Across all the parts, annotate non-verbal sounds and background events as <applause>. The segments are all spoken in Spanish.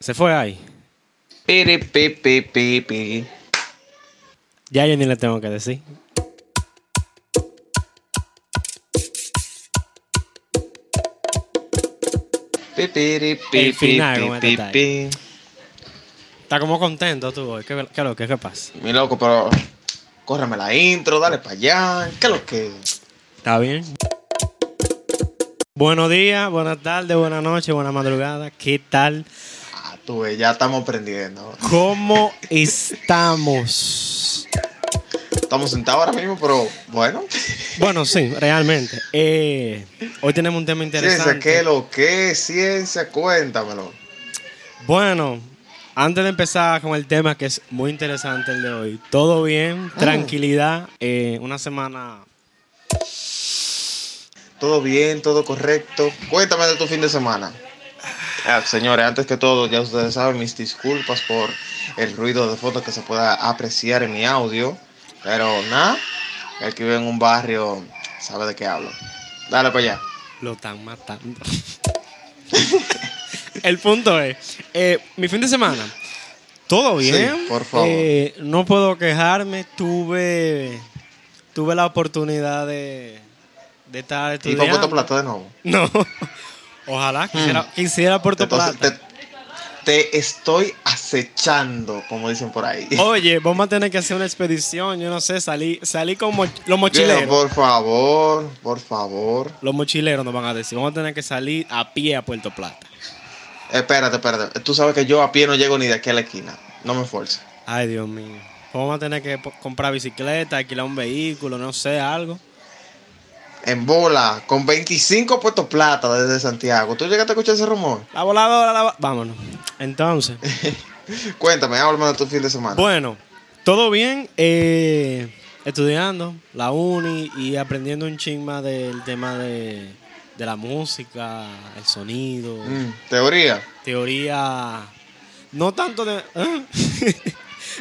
Se fue ahí. Pi, pi, pi, pi. Ya yo ni le tengo que decir. El pi, final, pi, como pi, este. Está como contento tú hoy. ¿Qué, qué, lo que, qué pasa? Mi loco, pero córreme la intro, dale para allá. ¿Qué lo que? ¿Está bien? Buenos días, buenas tardes, buenas noches, buenas madrugadas. ¿Qué tal? Ah, ya estamos aprendiendo. ¿Cómo estamos? Estamos sentados ahora mismo, pero bueno. Bueno, sí, realmente. Eh, hoy tenemos un tema Ciencia, interesante. ¿qué es lo que ciencia? Cuéntamelo. Bueno, antes de empezar con el tema que es muy interesante el de hoy, todo bien, tranquilidad, eh, una semana. Todo bien, todo correcto. Cuéntame de tu fin de semana. Ah, señores, antes que todo, ya ustedes saben mis disculpas por el ruido de fondo que se pueda apreciar en mi audio. Pero nada, el que vive en un barrio sabe de qué hablo. Dale para allá. Lo están matando. el punto es, eh, mi fin de semana, todo bien. Sí, por favor. Eh, no puedo quejarme, tuve, tuve la oportunidad de, de estar Y estudiando. con Puerto Plata de nuevo. No, ojalá quisiera, quisiera Puerto Entonces, Plata. te, te estoy acechando, como dicen por ahí. <laughs> Oye, vamos a tener que hacer una expedición, yo no sé, salí, salí con mo- los mochileros. por favor, por favor. Los mochileros nos van a decir, vamos a tener que salir a pie a Puerto Plata. Espérate, espérate. Tú sabes que yo a pie no llego ni de aquí a la esquina. No me esfuerces. Ay, Dios mío. Vamos a tener que comprar bicicleta, alquilar un vehículo, no sé, algo. En bola, con 25 Puerto Plata desde Santiago. ¿Tú llegaste a escuchar ese rumor? La voladora, la Vámonos. Entonces, <laughs> Cuéntame, háblame de tu fin de semana. bueno, todo bien. eh, estudiando la uni y aprendiendo un ching más del tema de, de la música, el sonido, Mm, teoría. teoría. No tanto de. ¿eh? <laughs>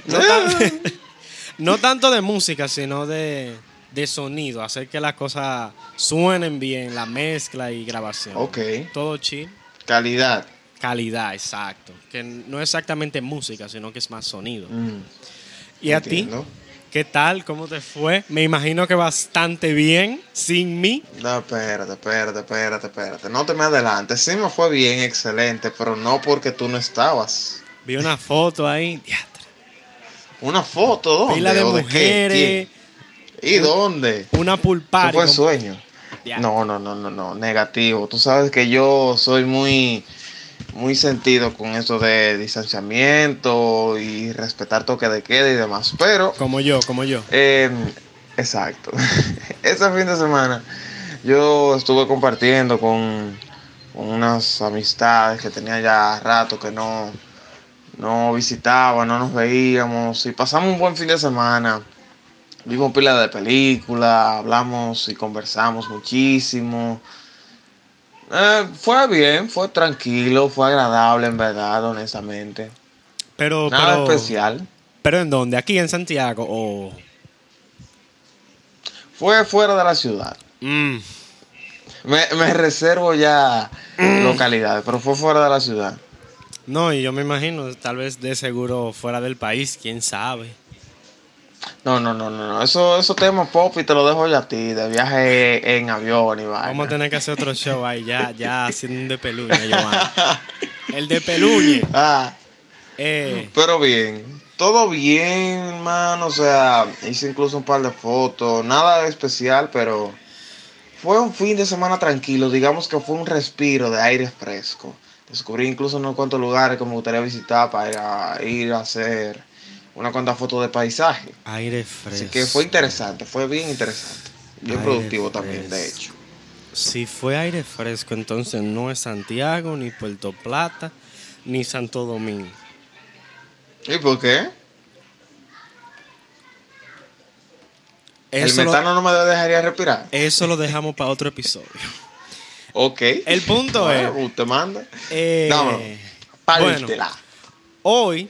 no, tan- <laughs> no tanto de música, sino de, de sonido. Hacer que las cosas suenen bien, la mezcla y grabación. Ok. Todo chill. Calidad. Calidad, exacto. Que no es exactamente música, sino que es más sonido. Mm, ¿Y a ti? ¿Qué tal? ¿Cómo te fue? Me imagino que bastante bien, sin mí. No, espérate, espérate, espérate, espérate. No te me adelantes. Sí me fue bien, excelente, pero no porque tú no estabas. Vi una foto ahí. Una foto, ¿dónde? Pila de ¿O qué? ¿Y dónde? Una ¿Eso pulpari. fue sueño? No, no, no, no, no, negativo. Tú sabes que yo soy muy, muy sentido con eso de distanciamiento y respetar toque de queda y demás. Pero, Como yo, como yo. eh, exacto. <laughs> Ese fin de semana yo estuve compartiendo con, con unas amistades que tenía ya rato que no, no visitaba, no nos veíamos y pasamos un buen fin de semana. Vimos pila de películas, hablamos y conversamos muchísimo. Eh, fue bien, fue tranquilo, fue agradable en verdad, honestamente. Pero, Nada pero, especial. ¿Pero en dónde? ¿Aquí en Santiago? O. Fue fuera de la ciudad. Mm, Me, me reservo ya localidades, pero fue fuera de la ciudad. No, y yo me imagino, tal vez de seguro fuera del país, quién sabe. No, no, no, no, no. Eso, esos temas pop y te lo dejo ya a ti, de viaje en avión y vaina. Vamos a tener que hacer otro show ahí, ya, ya haciendo un de peluña, Giovanni. El de peluñe. <laughs> Ah, Eh, pero bien. Todo bien, man. O sea, hice incluso un par de fotos. Nada especial, pero fue un fin de semana tranquilo. Digamos que fue un respiro de aire fresco. Descubrí incluso unos cuantos lugares que me gustaría visitar para ir a, ir a hacer una cuanta fotos de paisaje. aire fresco. Así que fue interesante, fue bien interesante. Bien Aire productivo también, de hecho. Si fue aire fresco, entonces no es Santiago, ni Puerto Plata, ni Santo Domingo. ¿Y por qué? El lo, metano no me dejaría respirar. eso lo dejamos para otro episodio. Ok. El punto Bueno, es. Usted manda. eh, Dámelo. bueno, hoy,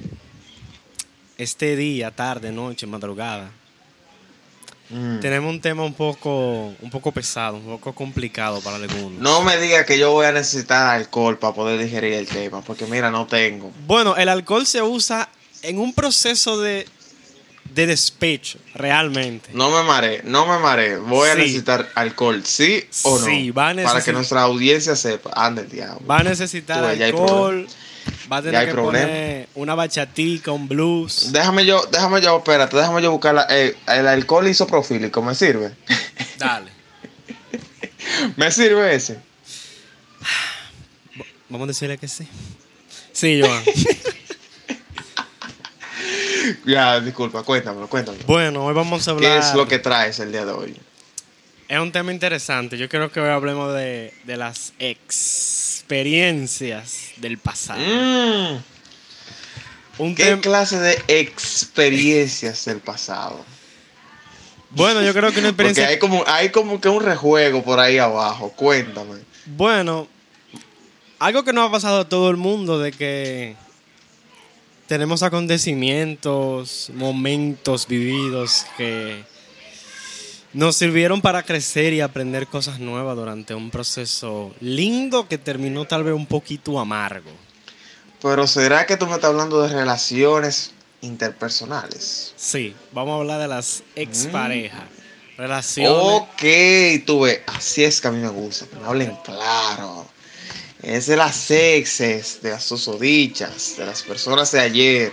este día, tarde, noche, madrugada, Mm. tenemos un tema un poco, un poco pesado, un poco complicado para algunos. No me diga que yo voy a necesitar alcohol para poder digerir el tema, porque mira, no tengo. Bueno, el alcohol se usa en un proceso de, de despecho, realmente. No me maré, no me maré. Voy a necesitar alcohol, ¿sí o no? Sí, va a Para que necesitar- nuestra audiencia sepa. Ande el diablo. Va a necesitar Tú hay alcohol, va a tener que problema. poner una bachatica, un blues. Déjame yo, déjame yo, espérate, déjame yo buscar la- eh, el alcohol isopropílico, ¿me sirve? Dale. <laughs> ¿Me sirve ese? Vamos a decirle que sí. Sí, Joan. <laughs> Ya, disculpa, cuéntamelo, cuéntamelo. bueno, hoy vamos a ¿Qué hablar. es lo que traes el día de hoy? Es un tema interesante. Yo creo que hoy hablemos de, de las experiencias del pasado. Mm, Un ¿Qué clase de experiencias del pasado? Bueno, yo creo que una <laughs> Porque experiencia. hay como, hay como que un rejuego por ahí abajo. Cuéntame. Bueno, algo que no ha pasado a todo el mundo de que tenemos acontecimientos, momentos vividos que nos sirvieron para crecer y aprender cosas nuevas durante un proceso lindo que terminó tal vez un poquito amargo. Pero ¿será que tú me estás hablando de relaciones interpersonales? Sí, vamos a hablar de las exparejas. Relaciones. Ok, tú ves, así es que a mí me gusta, que me hablen claro. Es de las exes, de las susodichas, de las personas de ayer.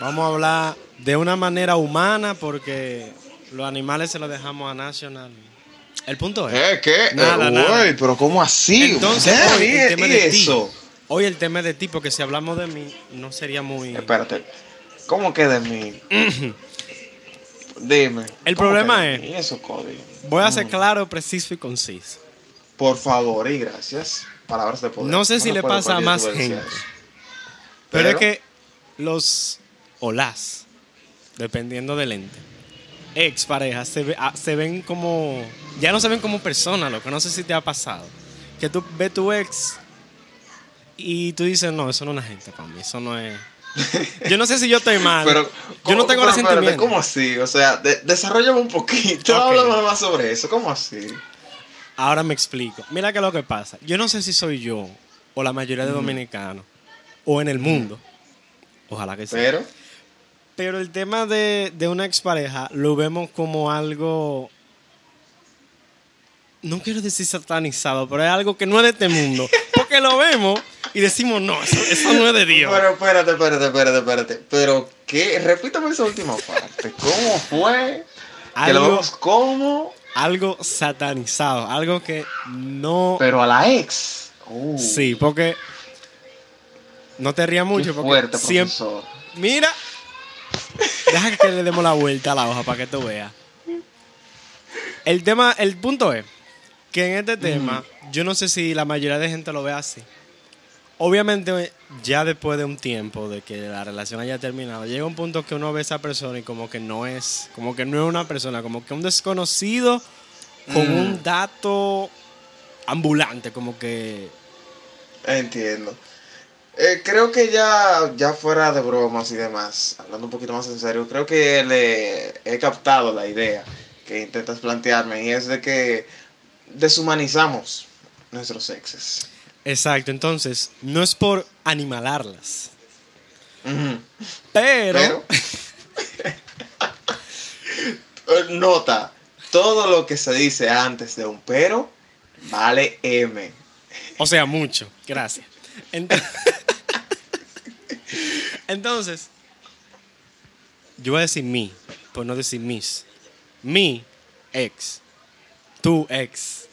Vamos a hablar de una manera humana porque los animales se los dejamos a National. El punto es. ¿Eh? ¿Qué? Nada, Eh, nada. pero ¿cómo así? Entonces, ¿Eh? hoy ¿Y- el tema y de ti. eso? Hoy el tema es de ti, porque si hablamos de mí, no sería muy. Espérate, ¿cómo que de mí? Dime. El ¿cómo problema es- mí? Eso, código. Voy a ser claro, preciso y conciso. Por favor y gracias. Palabras de poder. No sé si le pasa a más gente. velocidad. Pero, es que los o las, dependiendo del ente, ex parejas, se, ve- ah, se ven como. Ya no se ven como personas, lo que no sé si te ha pasado. Que tú ves tu ex y tú dices, no, eso no es una gente para mí, eso no es. <laughs> Yo no sé si yo estoy mal. Pero, yo no ¿cómo- tengo resentimiento. ¿Cómo así? O sea, de, desarrollame un poquito. Ok. Háblame más sobre eso. ¿Cómo así? Ahora me explico. Mira que lo que pasa. Yo no sé si soy yo o la mayoría de dominicanos o en el mundo. Ojalá que sí. Pero, Pero el tema de, de una expareja lo vemos como algo. No quiero decir satanizado, pero es algo que no es de este mundo. Porque lo vemos y decimos, no, eso, eso no es de Dios. pero espérate, espérate, espérate, espérate. Pero, ¿qué? Repítame esa última parte. ¿Cómo fue? Que lo algo, vemos como, algo satanizado, algo que no. pero a la ex. Sí, porque. No te rías Qué mucho, porque fuerte, siempre. profesor. Mira. Deja que le demos la vuelta a la hoja para que tú veas. El tema, el punto es que en este tema, yo no sé si la mayoría de gente lo ve así. Obviamente, ya después de un tiempo de que la relación haya terminado, llega un punto que uno ve a esa persona y como que no es, como que no es una persona, como que un desconocido con Mm. un dato ambulante, como que Entiendo. Eh, creo que ya, ya fuera de bromas y demás, hablando un poquito más en serio, creo que le he captado la idea que intentas plantearme y es de que deshumanizamos nuestros exes. Exacto, entonces, no es por animalarlas, pero, Pero, <laughs> nota, todo lo que se dice antes de un pero vale M. o sea, mucho, gracias. Ent- <laughs> Entonces, yo voy a decir mi, por no decir mis. Mi ex, tu ex.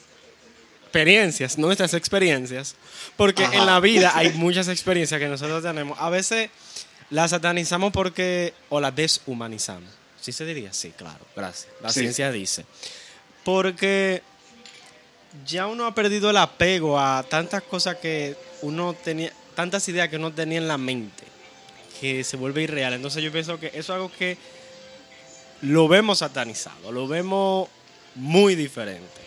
Experiencias, nuestras experiencias, porque Ajá. en la vida hay muchas experiencias que nosotros tenemos. A veces las satanizamos porque, o las deshumanizamos. ¿Sí se diría? Sí, claro, gracias. La Sí. ciencia dice. Porque ya uno ha perdido el apego a tantas cosas que uno tenía, tantas ideas que uno tenía en la mente, que se vuelve irreal. Entonces yo pienso que eso es algo que lo vemos satanizado, lo vemos muy diferente.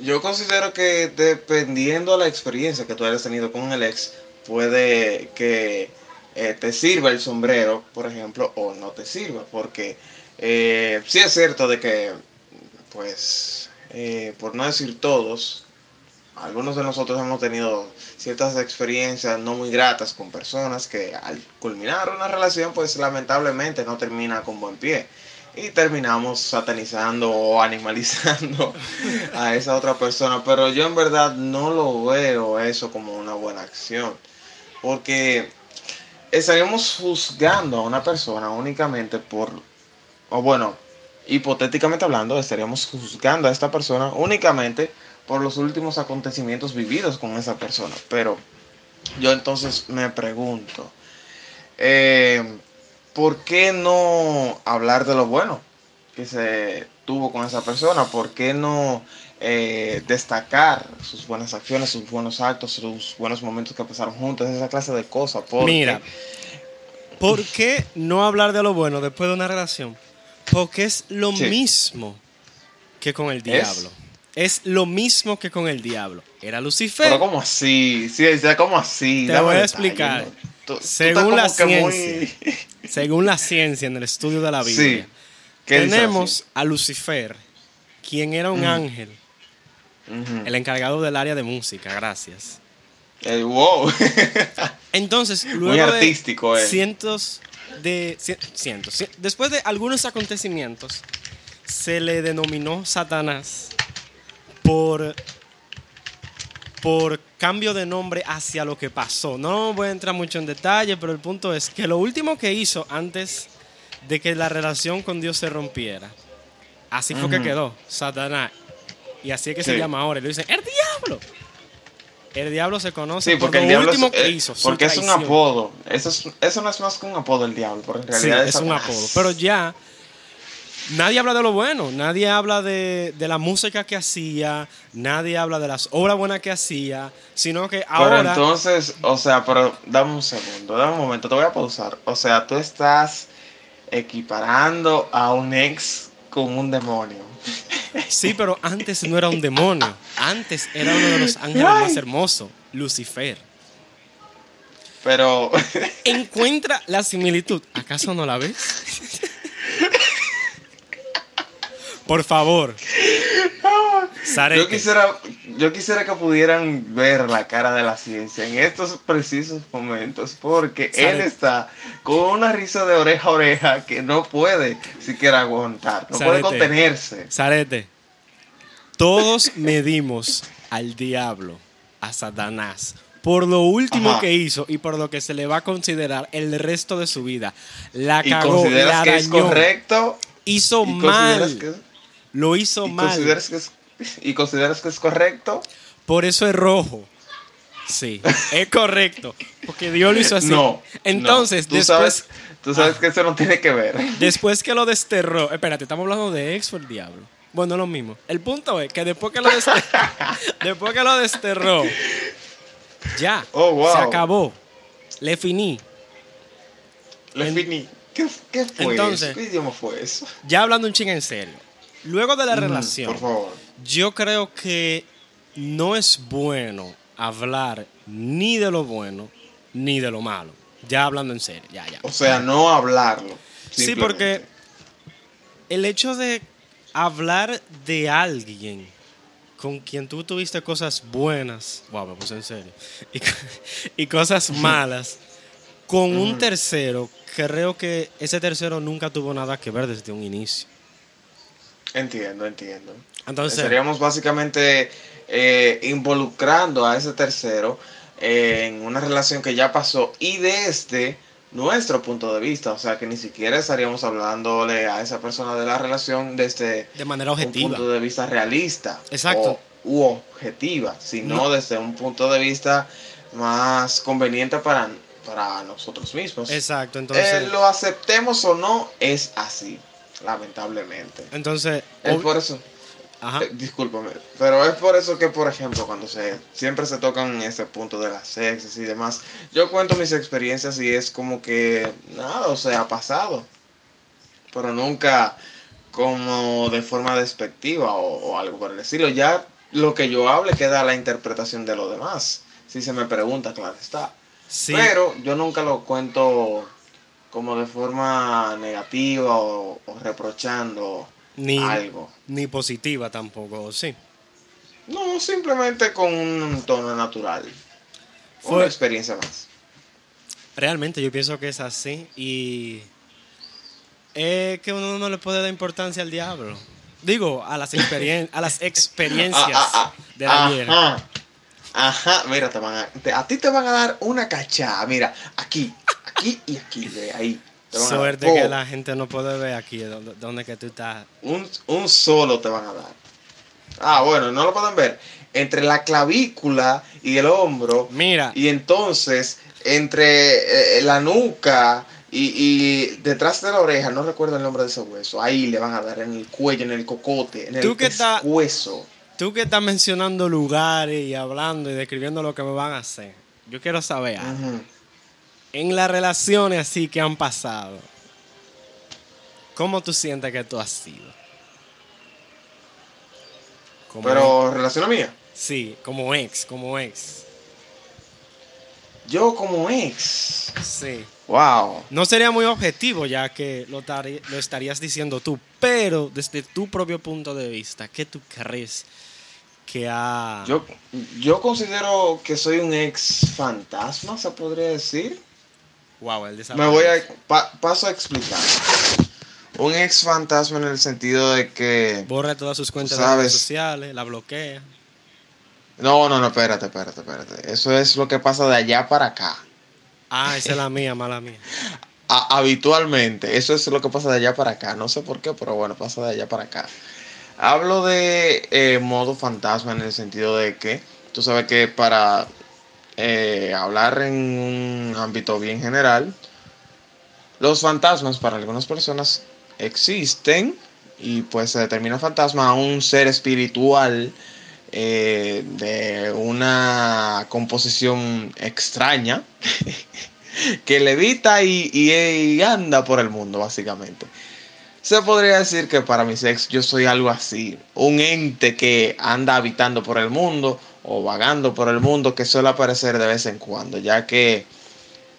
Yo considero que dependiendo de la experiencia que tú hayas tenido con el ex, puede que eh, te sirva el sombrero, por ejemplo, o no te sirva, porque Eh, sí es cierto de que, pues, eh, por no decir todos, algunos de nosotros hemos tenido ciertas experiencias no muy gratas con personas que al culminar una relación, pues lamentablemente no termina con buen pie. Y terminamos satanizando o animalizando <laughs> a esa otra persona. Pero yo en verdad no lo veo eso como una buena acción. Porque estaríamos juzgando a una persona únicamente por, o bueno, hipotéticamente hablando, estaríamos juzgando a esta persona únicamente por los últimos acontecimientos vividos con esa persona. Pero yo entonces me pregunto, eh, ¿por qué no hablar de lo bueno que se tuvo con esa persona? ¿Por qué no eh, destacar sus buenas acciones, sus buenos actos, sus buenos momentos que pasaron juntos, esa clase de cosas? Porque, Mira, ¿por qué no hablar de lo bueno después de una relación? Porque es lo Sí. mismo que con el diablo. Es lo mismo que con el diablo. Era Lucifer. Pero como así, sí, o sea, como así. Te Dame voy a explicar. Según la ciencia. Según la ciencia en el estudio de la Sí. Biblia, ¿Qué dice tenemos a Lucifer, quien era un Mm. ángel, el encargado del área de música, gracias. El wow. <laughs> Entonces, Muy luego de artístico él. cientos de cien- cientos, cien- después de algunos acontecimientos, se le denominó Satanás por por cambio de nombre hacia lo que pasó. No voy a entrar mucho en detalle, pero el punto es que lo último que hizo antes de que la relación con Dios se rompiera, así fue que Ujú. quedó, Satanás. Y así es que se Sí. llama ahora. Y le dicen, ¡el diablo! El diablo se conoce Sí, por porque lo el diablo último es, que eh, hizo. porque es un apodo. Eso, es, eso no es más que un apodo del diablo, porque en Sí, realidad es un apodo. Pero ya nadie habla de lo bueno, nadie habla de, de la música que hacía, nadie habla de las obras buenas que hacía, sino que Pero ahora... entonces, o sea, pero dame un segundo, dame un momento, te voy a pausar. O sea, tú estás equiparando a un ex con un demonio. Sí, pero antes no era un demonio, antes era uno de los <laughs> ángeles más hermosos, Lucifer. Pero, Encuentra la similitud. ¿Acaso no la ves? <laughs> Por favor. Sarete. yo quisiera, yo quisiera que pudieran ver la cara de la ciencia en estos precisos momentos, porque él está con una risa de oreja a oreja que no puede siquiera aguantar, no puede contenerse. Sarete, todos medimos al diablo, a Satanás, por lo último Ajá. que hizo y por lo que se le va a considerar el resto de su vida. La Y cagó, la consideras que es arañó, correcto. hizo Y mal, que, lo hizo y mal. consideras que es, y consideras que es correcto. Por eso es rojo. Sí, es correcto. Porque Dios lo hizo así. No. Entonces, no. Tú después, sabes, tú sabes que eso no tiene que ver. después que lo desterró. Espérate, estamos hablando de ex o el diablo. Bueno, lo mismo. El punto es que después que lo desterró, <laughs> después que lo desterró, ya. Oh, wow. Se acabó. Le finí. Le En- finí. ¿Qué, qué fue Entonces- eso? ¿Qué idioma fue eso? Ya hablando un ching en serio. Luego de la Mm, relación, Por favor. yo creo que no es bueno hablar ni de lo bueno ni de lo malo. Ya hablando en serio, ya, ya. O sea, no hablarlo. Sí, porque el hecho de hablar de alguien con quien tú tuviste cosas buenas, wow, me puse en serio, y, <laughs> y cosas malas, con un tercero, creo que ese tercero nunca tuvo nada que ver desde un inicio. Entiendo, entiendo. Entonces, Estaríamos básicamente eh, involucrando a ese tercero eh, en una relación que ya pasó y desde nuestro punto de vista, o sea que ni siquiera estaríamos hablándole a esa persona de la relación desde de manera un objetiva. punto de vista realista Exacto. o, u objetiva, sino No. desde un punto de vista más conveniente para, para nosotros mismos. Exacto, entonces, Eh, lo aceptemos o no, es así, lamentablemente. entonces, Es por eso. ajá, Eh, discúlpame, pero es por eso que, por ejemplo, cuando se siempre se tocan ese punto de las sexes y demás, yo cuento mis experiencias y es como que nada, o sea, ha pasado, pero nunca como de forma despectiva o, o algo por el estilo. Ya lo que yo hable queda a la interpretación de los demás. Si se me pregunta, claro está. sí, Pero yo nunca lo cuento como de forma negativa o, o reprochando Ni, algo. ni positiva tampoco, sí. No, simplemente con un tono natural. Fue- Una experiencia más. Realmente yo pienso que es así y es que uno no le puede dar importancia al diablo. Digo, a las, experien a las <laughs> experiencias Ah, ah, ah. de ayer. Ajá. Ajá, mira, te van a, te- a ti te van a dar una cachada. Mira, aquí, aquí y aquí, de ahí. Suerte que la gente no puede ver aquí donde, donde que tú estás. un, un solo te van a dar. Ah, bueno, no lo pueden ver. Entre la clavícula y el hombro. Mira, Y entonces, entre eh, la nuca y, y detrás de la oreja, no recuerdo el nombre de ese hueso, ahí le van a dar en el cuello, en el cocote, en el hueso. tú que estás mencionando lugares y hablando y describiendo lo que me van a hacer, yo quiero saber algo. En las relaciones así que han pasado, ¿cómo tú sientes que tú has sido? Como Pero, relación mía. Sí, como ex, como ex. yo como ex, Sí. wow. No sería muy objetivo ya que lo, lo estarías diciendo tú, pero desde tu propio punto de vista, ¿qué tú crees que ha... Yo, yo considero que soy un ex fantasma, se podría decir. Wow, el Me voy a pa- paso a explicar. Un ex fantasma en el sentido de que Borra todas sus cuentas de redes sociales, la bloquea. no, no, no, espérate, espérate, espérate. Eso es lo que pasa de allá para acá. Ah, esa es la mía, mala mía. <laughs> A- habitualmente, eso es lo que pasa de allá para acá. No sé por qué, pero bueno, pasa de allá para acá. Hablo de eh, modo fantasma en el sentido de que tú sabes que para eh, hablar en un ámbito bien general, los fantasmas para algunas personas existen y pues se determina fantasma a un ser espiritual eh, de una composición extraña <laughs> que levita y, y- y anda por el mundo básicamente. Se podría decir que para mis ex yo soy algo así, un ente que anda habitando por el mundo o vagando por el mundo que suele aparecer de vez en cuando, ya que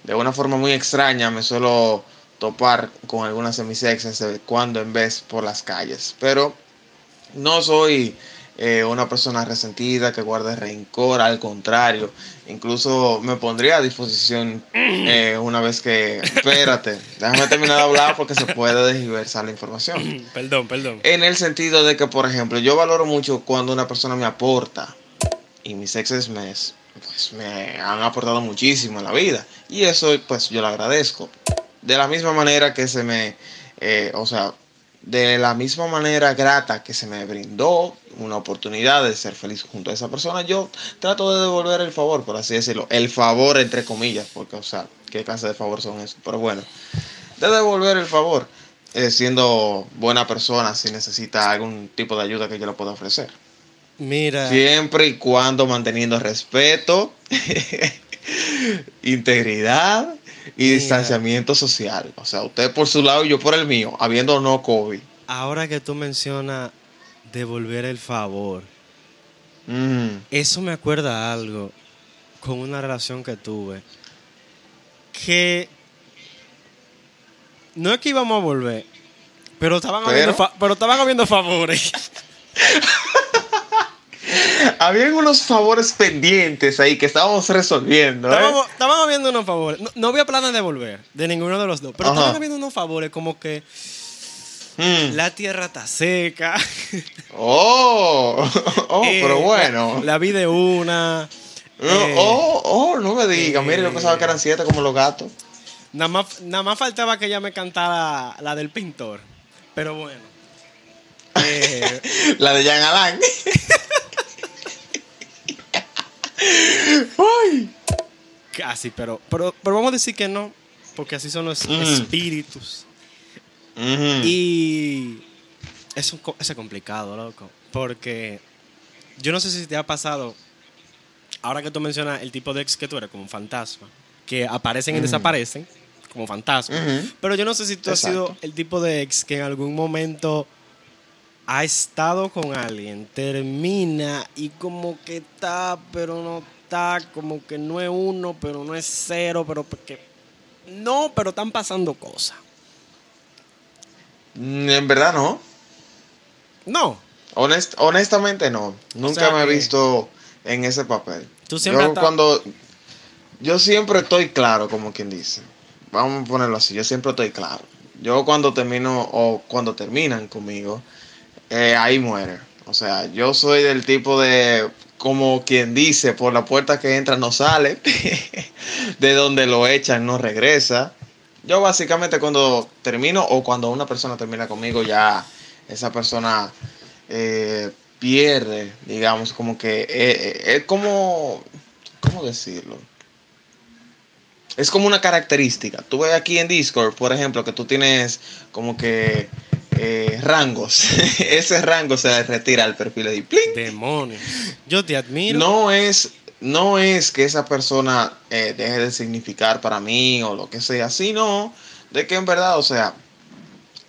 de una forma muy extraña me suelo topar con algunas de mis exes de cuando en vez por las calles. Pero no soy eh, una persona resentida que guarde rencor, al contrario, incluso me pondría a disposición eh, una vez que... Espérate, <laughs> déjame terminar de hablar porque se puede desversar la información. perdón, perdón. En el sentido de que, por ejemplo, yo valoro mucho cuando una persona me aporta y mis exes me, pues, me han aportado muchísimo en la vida y eso pues yo lo agradezco. De la misma manera que se me, eh, o sea, de la misma manera grata que se me brindó una oportunidad de ser feliz junto a esa persona, yo trato de devolver el favor, por así decirlo. El favor entre comillas, porque, o sea, ¿qué clase de favor son esos? Pero bueno, de devolver el favor, eh, siendo buena persona si necesita algún tipo de ayuda que yo le pueda ofrecer. Mira, Siempre y cuando manteniendo respeto, <laughs> integridad y Mira. distanciamiento social. O sea, usted por su lado y yo por el mío, habiendo no COVID. ahora que tú mencionas devolver el favor, Mm, eso me acuerda a algo con una relación que tuve. Que no es que íbamos a volver, pero estaban, ¿Pero? Habiendo, fa- pero estaban habiendo favores. <laughs> Habían unos favores pendientes ahí que estábamos resolviendo. ¿eh? Estábamos- estaban habiendo unos favores. No, no había planes de volver, de ninguno de los dos. Pero Ajá. estaban habiendo unos favores como que Mm. la tierra está seca. <laughs> Oh, <laughs> oh eh, pero bueno. La, la vida de una. No, eh, oh, oh, no me digas. Mire, yo eh, pensaba que eran siete como los gatos. Nada más, nada más faltaba que ella me cantara la del pintor. Pero bueno. <laughs> Eh, La de Jean Alain. Ay. casi, pero, pero, pero vamos a decir que no. Porque así son los Mm. espíritus. Ujú. Y eso, es complicado, loco. Porque yo no sé si te ha pasado, ahora que tú mencionas el tipo de ex que tú eres, como un fantasma, que aparecen y Mm. desaparecen, como fantasmas. Ujú. Pero yo no sé si tú has Exacto. sido el tipo de ex que en algún momento ha estado con alguien, termina y como que está, pero no está, como que no es uno, pero no es cero, pero porque no, pero están pasando cosas. Mm, En verdad no. No. Honest- honestamente no. Nunca sea me he visto en ese papel. Tú siempre yo cuando yo siempre estoy claro, como quien dice. Vamos a ponerlo así, yo siempre estoy claro. Yo cuando termino o cuando terminan conmigo, eh, ahí muere. O sea, yo soy del tipo de, como quien dice, por la puerta que entra no sale, <laughs> de donde lo echan no regresa. Yo básicamente cuando termino o cuando una persona termina conmigo ya esa persona eh, pierde, digamos, como que eh, es como, ¿cómo decirlo? Es como una característica. Tú ves aquí en Discord, por ejemplo, que tú tienes como que eh, rangos. <laughs> Ese rango se retira al perfil de ¡pling! Demonios. Yo te admiro. No es, no es que esa persona eh, deje de significar para mí o lo que sea, sino de que en verdad, o sea,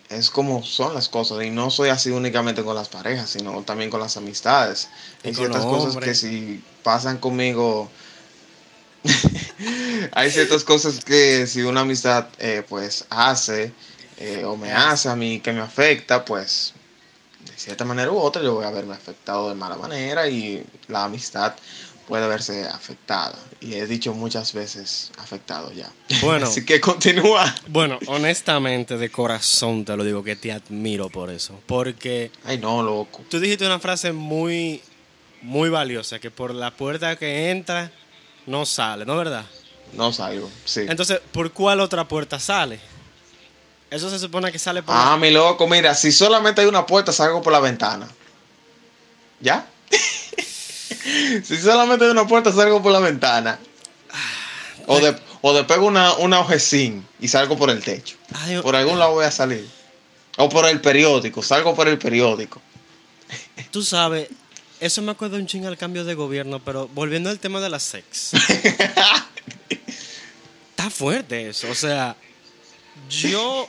es como son las cosas. Y no soy así únicamente con las parejas, sino también con las amistades. Y Hay ciertas cosas que si pasan conmigo, <laughs> hay ciertas cosas que si una amistad eh, pues hace eh, o me hace a mí que me afecta, pues de cierta manera u otra yo voy a verme afectado de mala manera y la amistad puede verse afectada. Y he dicho muchas veces afectado ya. Bueno. <laughs> Así que continúa. Bueno, honestamente, de corazón te lo digo que te admiro por eso. Porque Ay, no, loco. tú dijiste una frase muy, muy valiosa, que por la puerta que entra no sale, ¿no es verdad? No salgo. Sí. Entonces, ¿por cuál otra puerta sale? Eso se supone que sale por... Ah, mi loco, mira, si solamente hay una puerta, salgo por la ventana. ¿Ya? <laughs> si solamente hay una puerta, salgo por la ventana. O de, o de pego una, una ojecín y salgo por el techo. Ay, Por algún lado voy a salir. O por el periódico, salgo por el periódico. <laughs> Tú sabes, eso me acuerdo un ching al cambio de gobierno, pero volviendo al tema de la sex. <laughs> Está fuerte eso, o sea, yo...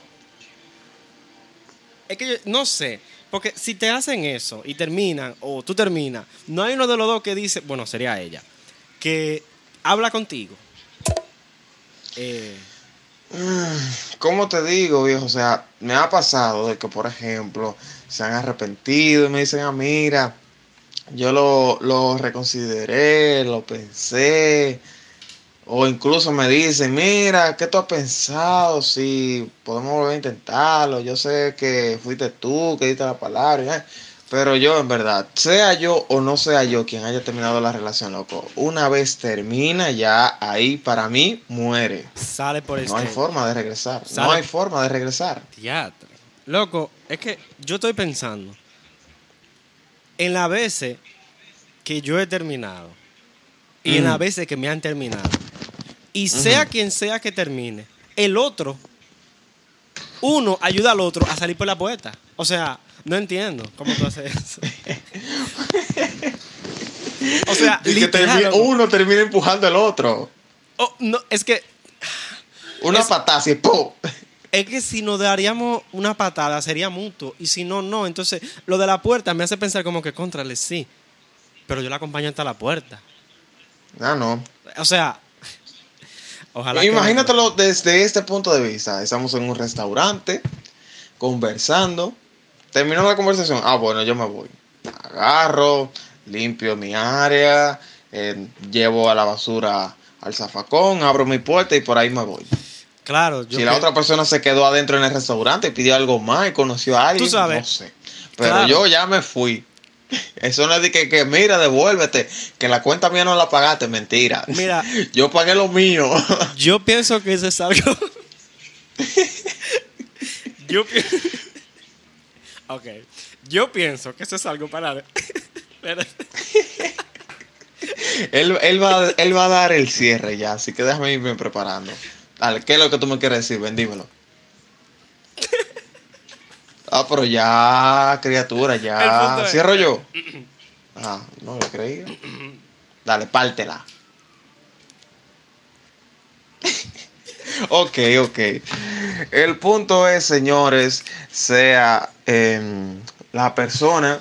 Es que yo no sé, porque si te hacen eso y terminan, o tú terminas, no hay uno de los dos que dice, bueno, sería ella, que habla contigo. Eh, ¿Cómo te digo, viejo? O sea, me ha pasado de que, por ejemplo, se han arrepentido y me dicen, ah, mira, yo lo, lo reconsideré, lo pensé. O incluso me dicen, mira, ¿qué tú has pensado? Si podemos volver a intentarlo. Yo sé que fuiste tú que diste la palabra. ¿eh? Pero yo, en verdad, sea yo o no sea yo quien haya terminado la relación, loco, una vez termina, ya ahí para mí muere. sale por este... No hay forma de regresar. No hay forma de regresar. Teatro. Loco, es que yo estoy pensando en las veces que yo he terminado y en Mm. las veces que me han terminado. Y sea quien sea que termine, el otro, uno ayuda al otro a salir por la puerta. O sea, no entiendo cómo tú haces eso. <laughs> o sea, Y que uno termina empujando al otro. Oh, no, es que Una Es- patada así, ¡pum! Es que si nos daríamos una patada sería mutuo. Y si no, no. Entonces, lo de la puerta me hace pensar como que contrale, sí. Pero yo la acompaño hasta la puerta. Ah, no. O sea, ojalá. que- Imagínatelo desde este punto de vista. Estamos en un restaurante, conversando. Terminó la conversación. Ah, bueno, yo me voy. Agarro, limpio mi área, eh, llevo a la basura al zafacón, abro mi puerta y por ahí me voy. Claro, yo. si la que- otra persona se quedó adentro en el restaurante y pidió algo más y conoció a alguien, Tú sabes. no sé. Pero Claro. yo ya me fui. Eso no es de que, que, mira, devuélvete, que la cuenta mía no la pagaste, mentira. Mira. <laughs> yo pagué lo mío. <laughs> Yo pienso que eso es algo. <laughs> yo pienso. ok. Yo pienso que eso es algo para. Él, él, va, él va a dar el cierre ya, así que déjame irme preparando. Dale, ¿qué es lo que tú me quieres decir? Bendímelo. Ah, pero ya, criatura, ya. es- ¿Cierro yo? Ah, no lo creía. Dale, pártela. <laughs> ok, ok. El punto es, señores, sea em, la persona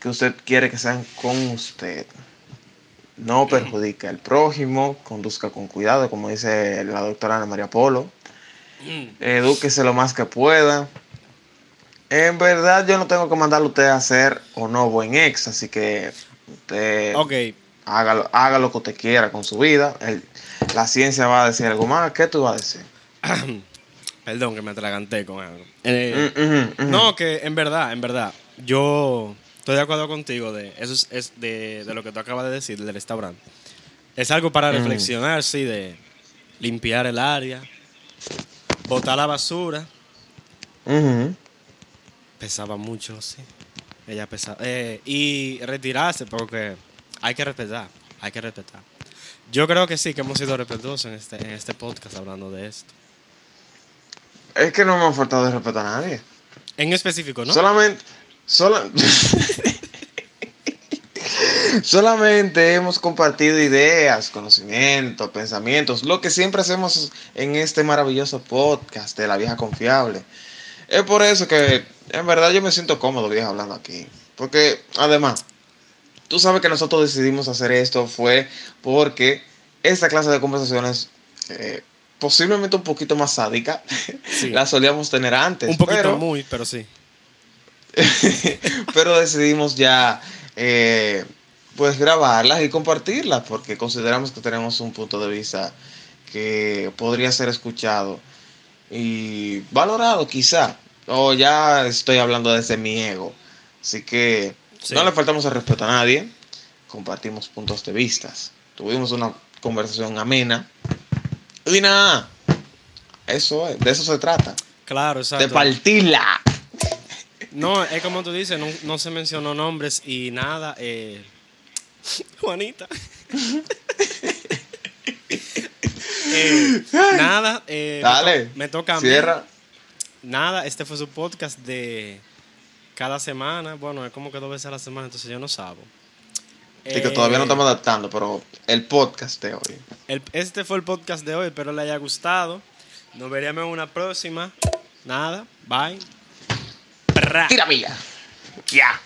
que usted quiere que sean con usted. No perjudique al prójimo, conduzca con cuidado, como dice la doctora Ana María Polo. Edúquese lo más que pueda. En verdad, yo no tengo que mandarle a usted a hacer o no buen ex, así que usted Ok, hágalo, haga lo que usted quiera con su vida. El- la ciencia va a decir algo más. ¿Qué tú vas a decir? <clears throat> perdón que me atraganté con algo. Eh, Mm. No, que en verdad, en verdad, yo estoy de acuerdo contigo de eso es, es de, de lo que tú acabas de decir del restaurante. Es algo para Mm. reflexionar, sí, de limpiar el área, botar la basura. Ujú. Pesaba mucho, sí. Ella pesaba. eh, y retirarse, porque hay que respetar, hay que respetar. Yo creo que sí, que hemos sido respetuosos en este, en este podcast hablando de esto. Es que no me ha faltado de respeto a nadie. En específico, ¿no? Solamente. sola- <laughs> Solamente hemos compartido ideas, conocimientos, pensamientos, lo que siempre hacemos en este maravilloso podcast de la vieja confiable. Es por eso que en verdad yo me siento cómodo vieja hablando aquí. Porque además, tú sabes que nosotros decidimos hacer esto fue porque esta clase de conversaciones, eh, posiblemente un poquito más sádica, <laughs> Sí. la solíamos tener antes. Un poquito pero- muy, pero sí. <laughs> pero decidimos ya eh, pues grabarlas y compartirlas porque consideramos que tenemos un punto de vista que podría ser escuchado y valorado quizá o ya estoy hablando desde mi ego así que Sí. no le faltamos el respeto a nadie compartimos puntos de vistas tuvimos una conversación amena y nada eso es, de eso se trata Claro, de exacto. partirla No, es como tú dices, no, no se mencionó nombres y nada. Eh, <laughs> Juanita. <laughs> Eh, nada. eh, me Dale, to- Me, toca a mí. cierra Nada, este fue su podcast de cada semana. Bueno, es como que dos veces a la semana, entonces yo no sabo. Sí, que todavía no Eh, estamos adaptando, pero el podcast de hoy. el- este fue el podcast de hoy, espero le haya gustado. Nos veríamos en una próxima. Nada, bye. Pra. Tira mía. Ya.